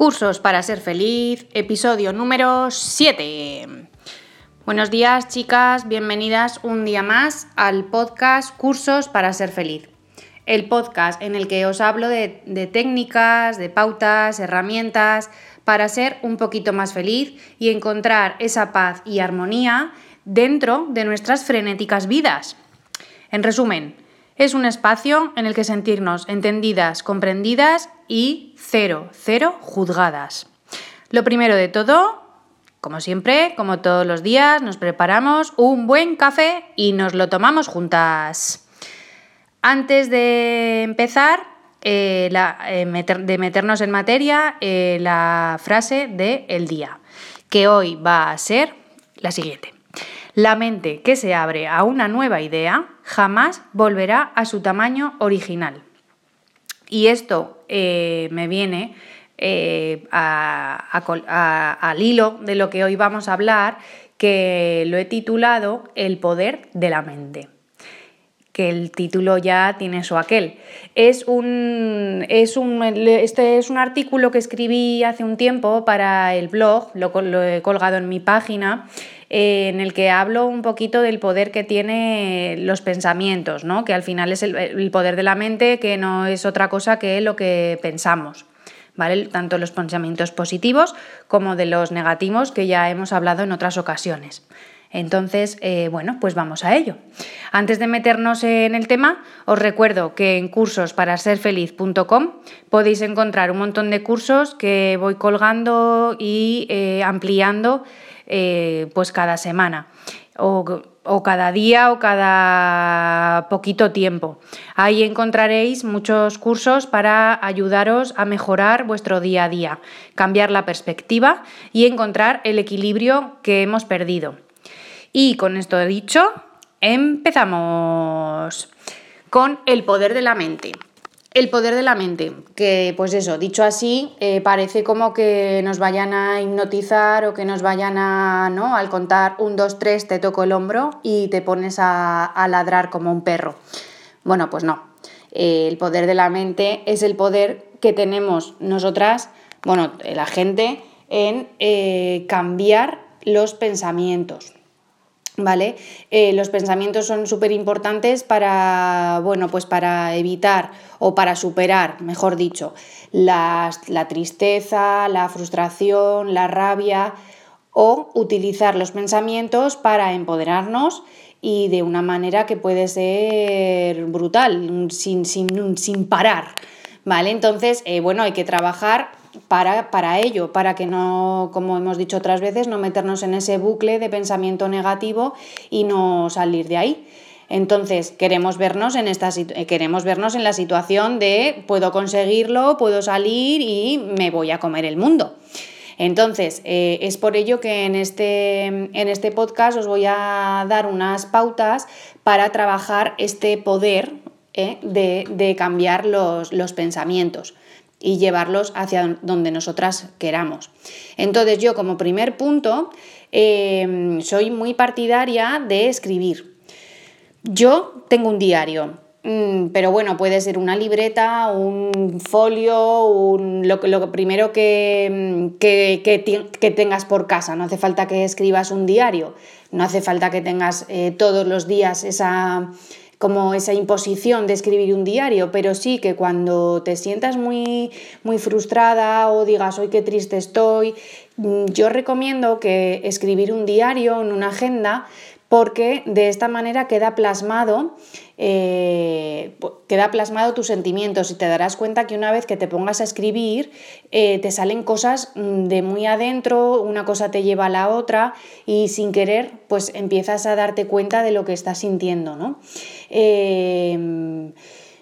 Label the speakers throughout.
Speaker 1: Cursos para ser feliz, episodio número 7. Buenos días chicas, bienvenidas un día más al podcast Cursos para ser feliz. El podcast en el que os hablo de, técnicas, de pautas, herramientas para ser un poquito más feliz y encontrar esa paz y armonía dentro de nuestras frenéticas vidas. En resumen, es un espacio en el que sentirnos entendidas, comprendidas y cero, cero juzgadas. Lo primero de todo, como siempre, como todos los días, nos preparamos un buen café y nos lo tomamos juntas. Antes de empezar, eh, eh, de meternos en materia, eh, la frase del día, que hoy va a ser la siguiente. La mente que se abre a una nueva idea jamás volverá a su tamaño original. Y esto eh, me viene eh, al hilo de lo que hoy vamos a hablar, que lo he titulado El poder de la mente que el título ya tiene su aquel. Es un, es un, este es un artículo que escribí hace un tiempo para el blog, lo, he colgado en mi página, eh, en el que hablo un poquito del poder que tienen los pensamientos, ¿no? que al final es el, poder de la mente, que no es otra cosa que lo que pensamos. ¿Vale? Tanto los pensamientos positivos como de los negativos que ya hemos hablado en otras ocasiones. Entonces, eh, bueno, pues vamos a ello. Antes de meternos en el tema, os recuerdo que en cursosparaserfeliz.com podéis encontrar un montón de cursos que voy colgando y eh, ampliando eh, pues cada semana o, cada día o cada poquito tiempo. Ahí encontraréis muchos cursos para ayudaros a mejorar vuestro día a día, cambiar la perspectiva y encontrar el equilibrio que hemos perdido. Y con esto dicho, empezamos con el poder de la mente. El poder de la mente, que pues eso, dicho así, eh, parece como que nos vayan a hipnotizar o que nos vayan a, ¿no? Al contar un, dos, tres, te toco el hombro y te pones a, ladrar como un perro. Bueno, pues no. Eh, el poder de la mente es el poder que tenemos nosotras, bueno, la gente, en eh, cambiar los pensamientos. ¿Vale? Eh, los pensamientos son súper importantes para, bueno, pues para evitar o para superar, mejor dicho, la tristeza, la frustración, la rabia o utilizar los pensamientos para empoderarnos y de una manera que puede ser brutal, sin, sin, sin parar. ¿Vale? Entonces, eh, bueno, hay que trabajar para, para, ello, para que no, como hemos dicho otras veces, no meternos en ese bucle de pensamiento negativo y no salir de ahí. Entonces, queremos vernos en, esta, eh, queremos vernos en la situación de puedo conseguirlo, puedo salir y me voy a comer el mundo. Entonces, eh, es por ello que en este, en este podcast os voy a dar unas pautas para trabajar este poder eh, de, de, cambiar los, los pensamientos y llevarlos hacia donde nosotras queramos. Entonces yo como primer punto em, soy muy partidaria de escribir. Yo tengo un diario, mm, pero bueno, puede ser una libreta, un folio, lo, lo, primero que, que, tengas por casa. No hace falta que escribas un diario, no hace falta que tengas eh, todos los días esa, como esa imposición de escribir un diario, pero sí que cuando te sientas muy, muy frustrada o digas, hoy qué triste estoy, mm, yo recomiendo que escribir un diario en una agenda porque de esta manera queda plasmado, eh, queda plasmado tus sentimientos y te darás cuenta que una vez que te pongas a escribir eh, te salen cosas mm, de muy adentro, una cosa te lleva a la otra y sin querer pues empiezas a darte cuenta de lo que estás sintiendo, ¿no? Em,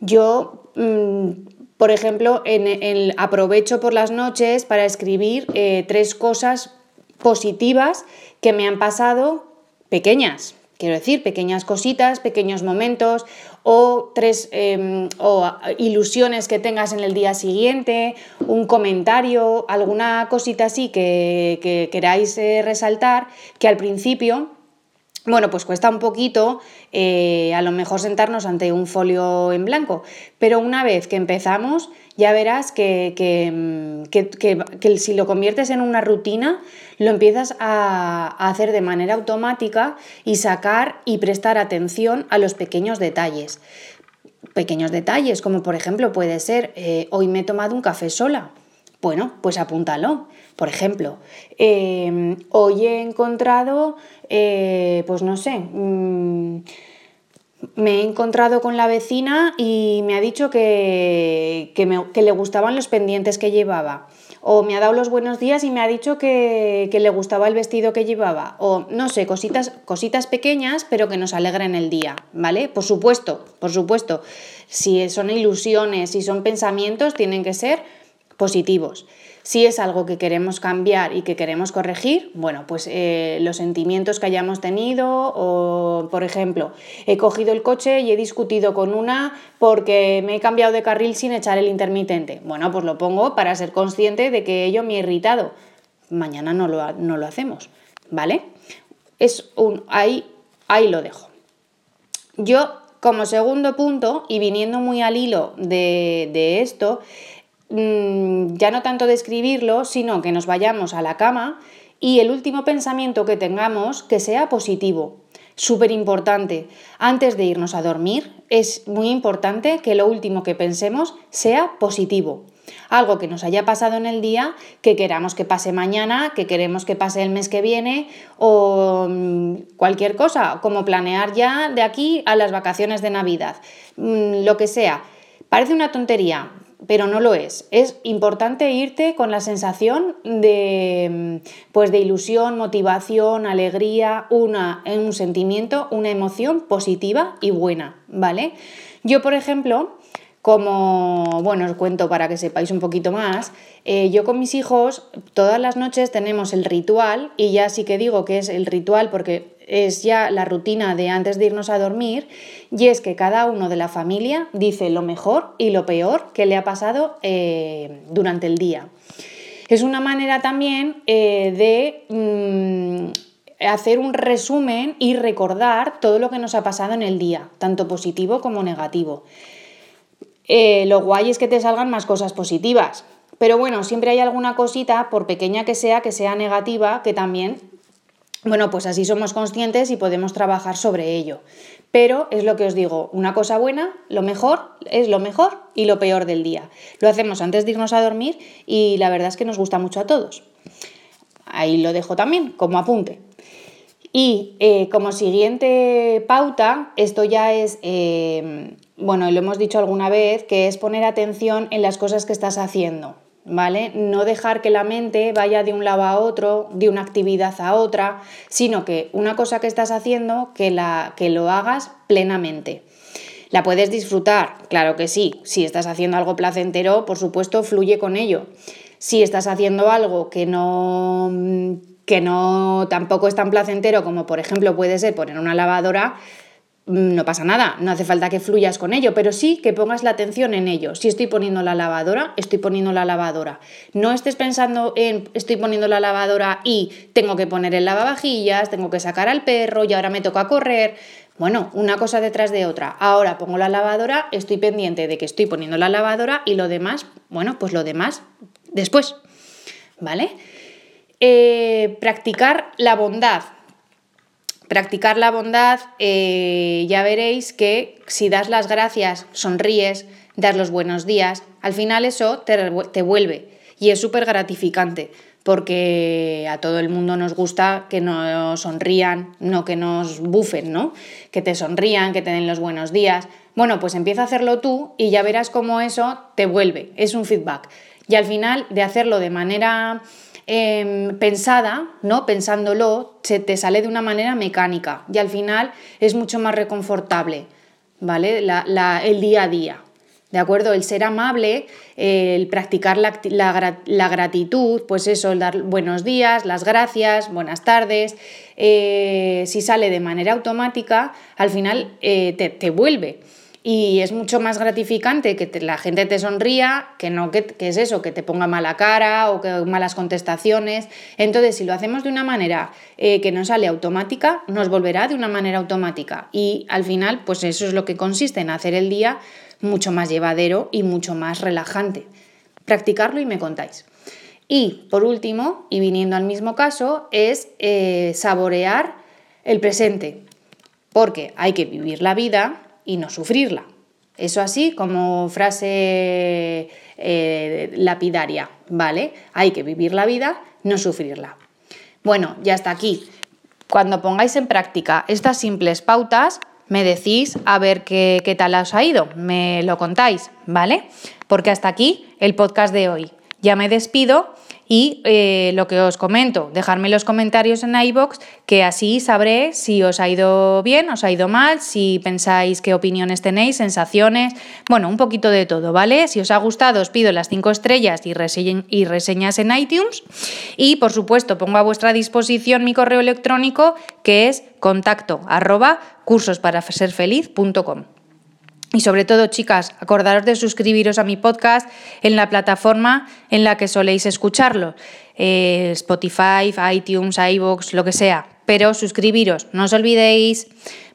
Speaker 1: yo mm, por ejemplo, en, aprovecho por las noches para escribir eh, tres cosas positivas que me han pasado pequeñas, quiero decir, pequeñas cositas, pequeños momentos o tres em, o ilusiones que tengas en el día siguiente, un comentario, alguna cosita así que, queráis eh, resaltar, que al principio bueno, pues cuesta un poquito eh, a lo mejor sentarnos ante un folio en blanco, pero una vez que empezamos ya verás que, que, si lo conviertes en una rutina, lo empiezas a, hacer de manera automática y sacar y prestar atención a los pequeños detalles. Pequeños detalles, como por ejemplo puede ser, eh, hoy me he tomado un café sola. Bueno, pues apúntalo. Por ejemplo, em, hoy he encontrado, eh, pues no sé, mm, me he encontrado con la vecina y me ha dicho que, que, le gustaban los pendientes que llevaba. O me ha dado los buenos días y me ha dicho que, que, le gustaba el vestido que llevaba. O no sé, cositas, cositas pequeñas, pero que nos alegren el día, ¿vale? Por supuesto, por supuesto. Si son ilusiones, si son pensamientos, tienen que ser positivos. Si es algo que queremos cambiar y que queremos corregir, bueno, pues eh, los sentimientos que hayamos tenido o, por ejemplo, he cogido el coche y he discutido con una porque me he cambiado de carril sin echar el intermitente. Bueno, pues lo pongo para ser consciente de que ello me ha irritado. Mañana no lo, no lo hacemos, ¿vale? Es un, ahí, ahí lo dejo. Yo, como segundo punto, y viniendo muy al hilo de, de esto, Mm, ya no tanto de escribirlo, sino que nos vayamos a la cama y el último pensamiento que tengamos que sea positivo. Súper importante. Antes de irnos a dormir, es muy importante que lo último que pensemos sea positivo. Algo que nos haya pasado en el día, que queramos que pase mañana, que queremos que pase el mes que viene o mm, cualquier cosa, como planear ya de aquí a las vacaciones de Navidad. Mm, lo que sea. Parece una tontería, pero no lo es. Es importante irte con la sensación de, pues de ilusión, motivación, alegría, una, un sentimiento, una emoción positiva y buena, ¿vale? Yo, por ejemplo, como, bueno, os cuento para que sepáis un poquito más, eh, yo con mis hijos todas las noches tenemos el ritual, y ya sí que digo que es el ritual porque es ya la rutina de antes de irnos a dormir, y es que cada uno de la familia dice lo mejor y lo peor que le ha pasado eh, durante el día. Es una manera también eh, de... Mm, hacer un resumen y recordar todo lo que nos ha pasado en el día, tanto positivo como negativo. Eh, lo guay es que te salgan más cosas positivas. Pero bueno, siempre hay alguna cosita, por pequeña que sea, que sea negativa, que también, bueno, pues así somos conscientes y podemos trabajar sobre ello. Pero es lo que os digo, una cosa buena, lo mejor es lo mejor y lo peor del día. Lo hacemos antes de irnos a dormir y la verdad es que nos gusta mucho a todos. Ahí lo dejo también como apunte. Y eh, como siguiente pauta, esto ya es eh, bueno, lo hemos dicho alguna vez, que es poner atención en las cosas que estás haciendo, ¿vale? No dejar que la mente vaya de un lado a otro, de una actividad a otra, sino que una cosa que estás haciendo, que, la, que lo hagas plenamente. ¿La puedes disfrutar? Claro que sí. Si estás haciendo algo placentero, por supuesto, fluye con ello. Si estás haciendo algo que no que no tampoco es tan placentero como por ejemplo puede ser poner una lavadora, no pasa nada, no hace falta que fluyas con ello, pero sí que pongas la atención en ello. Si estoy poniendo la lavadora, estoy poniendo la lavadora. No estés pensando en estoy poniendo la lavadora y tengo que poner el lavavajillas, tengo que sacar al perro y ahora me toca correr. Bueno, una cosa detrás de otra. Ahora pongo la lavadora, estoy pendiente de que estoy poniendo la lavadora y lo demás, bueno, pues lo demás después. ¿Vale? Eh, practicar la bondad practicar la bondad, eh, ya veréis que si das las gracias, sonríes, das los buenos días, al final eso te, vuelve y es súper gratificante porque a todo el mundo nos gusta que nos sonrían, no que nos bufen, ¿no? Que te sonrían, que te den los buenos días. Bueno, pues empieza a hacerlo tú y ya verás cómo eso te vuelve, es un feedback. Y al final de hacerlo de manera Em, pensada, ¿no? Pensándolo, se te sale de una manera mecánica y al final es mucho más reconfortable, ¿vale? el día a día. ¿De acuerdo? El ser amable, el practicar la, gratitud, pues eso, el dar buenos días, las gracias, buenas tardes, eh, si sale de manera automática, al final eh, te, te vuelve. Y es mucho más gratificante que la gente te sonría que no que, es eso, que te ponga mala cara o que malas contestaciones. Entonces, si lo hacemos de una manera eh, que no sale automática, nos volverá de una manera automática. Y al final, pues eso es lo que consiste en hacer el día mucho más llevadero y mucho más relajante. Practicarlo y me contáis. Y por último, y viniendo al mismo caso, es eh, saborear el presente, porque hay que vivir la vida y no sufrirla. Eso así como frase eh, lapidaria, ¿vale? Hay que vivir la vida, no sufrirla. Bueno, ya está aquí. Cuando pongáis en práctica estas simples pautas, me decís a ver qué, qué tal os ha ido, me lo contáis, ¿vale? Porque hasta aquí el podcast de hoy. Ya me despido y eh, lo que os comento, dejadme los comentarios en iBox, que así sabré si os ha ido bien, os ha ido mal, si pensáis qué opiniones tenéis, sensaciones, bueno, un poquito de todo, ¿vale? Si os ha gustado, os pido las cinco estrellas y, reseñas en iTunes. Y por supuesto, pongo a vuestra disposición mi correo electrónico que es contacto arroba cursosparafeliz.com. Y sobre todo, chicas, acordaros de suscribiros a mi podcast en la plataforma en la que soléis escucharlo, eh, Spotify, iTunes, iVoox, lo que sea. Pero suscribiros, no os olvidéis.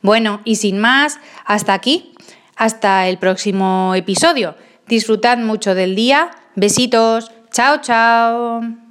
Speaker 1: Bueno, y sin más, hasta aquí, hasta el próximo episodio. Disfrutad mucho del día. Besitos. Chao, chao.